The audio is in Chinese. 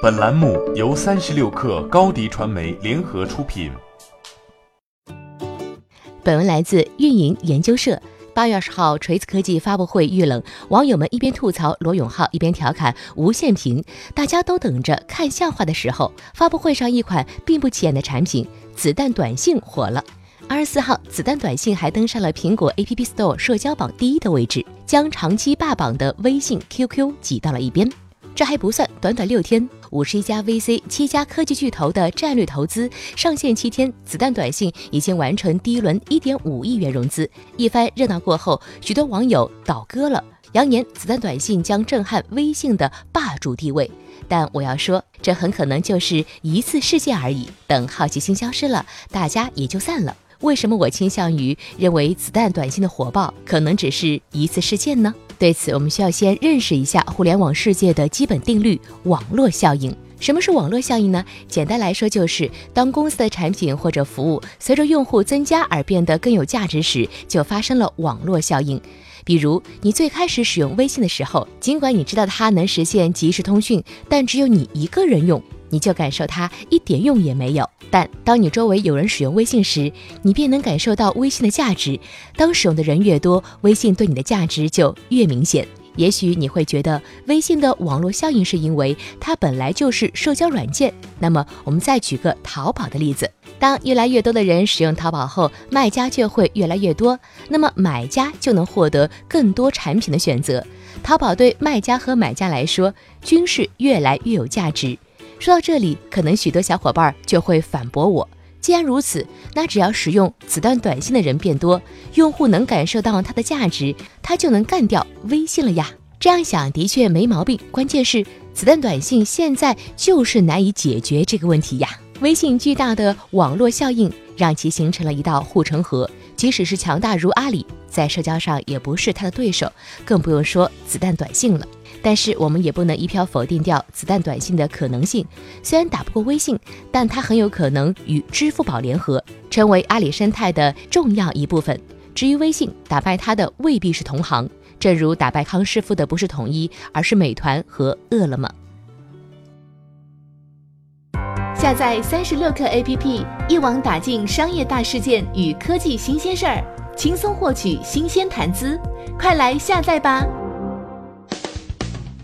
本栏目由三十六克高低传媒联合出品。本文来自运营研究社。八月二十号，锤子科技发布会遇冷，网友们一边吐槽罗永浩，一边调侃无限屏。大家都等着看笑话的时候，发布会上一款并不起眼的产品——子弹短信火了。二十四号，子弹短信还登上了苹果 App Store 社交榜第一的位置，将长期霸榜的微信、QQ 挤到了一边。这还不算，短短六天，五十一家 VC、七家科技巨头的战略投资上线七天，子弹短信已经完成第一轮一点五亿元融资。一番热闹过后，许多网友倒戈了，扬言子弹短信将震撼微信的霸主地位。但我要说，这很可能就是一次事件而已。等好奇心消失了，大家也就散了。为什么我倾向于认为子弹短信的火爆可能只是一次事件呢？对此，我们需要先认识一下互联网世界的基本定律——网络效应。什么是网络效应呢？简单来说，就是当公司的产品或者服务随着用户增加而变得更有价值时，就发生了网络效应。比如，你最开始使用微信的时候，尽管你知道它能实现即时通讯，但只有你一个人用。你就感受它一点用也没有，但当你周围有人使用微信时，你便能感受到微信的价值。当使用的人越多，微信对你的价值就越明显。也许你会觉得微信的网络效应是因为它本来就是社交软件。那么，我们再举个淘宝的例子：当越来越多的人使用淘宝后，卖家就会越来越多，那么买家就能获得更多产品的选择。淘宝对卖家和买家来说均是越来越有价值。说到这里，可能许多小伙伴就会反驳我：既然如此，那只要使用子弹短信的人变多，用户能感受到它的价值，它就能干掉微信了呀。这样想的确没毛病，关键是子弹短信现在就是难以解决这个问题呀。微信巨大的网络效应让其形成了一道护城河，即使是强大如阿里，在社交上也不是它的对手，更不用说子弹短信了。但是我们也不能一票否定掉子弹短信的可能性。虽然打不过微信，但它很有可能与支付宝联合，成为阿里生态的重要一部分。至于微信，打败它的未必是同行，正如打败康师傅的不是统一，而是美团和饿了么。下载三十六课 APP，一网打尽商业大事件与科技新鲜事儿，轻松获取新鲜谈资。快来下载吧！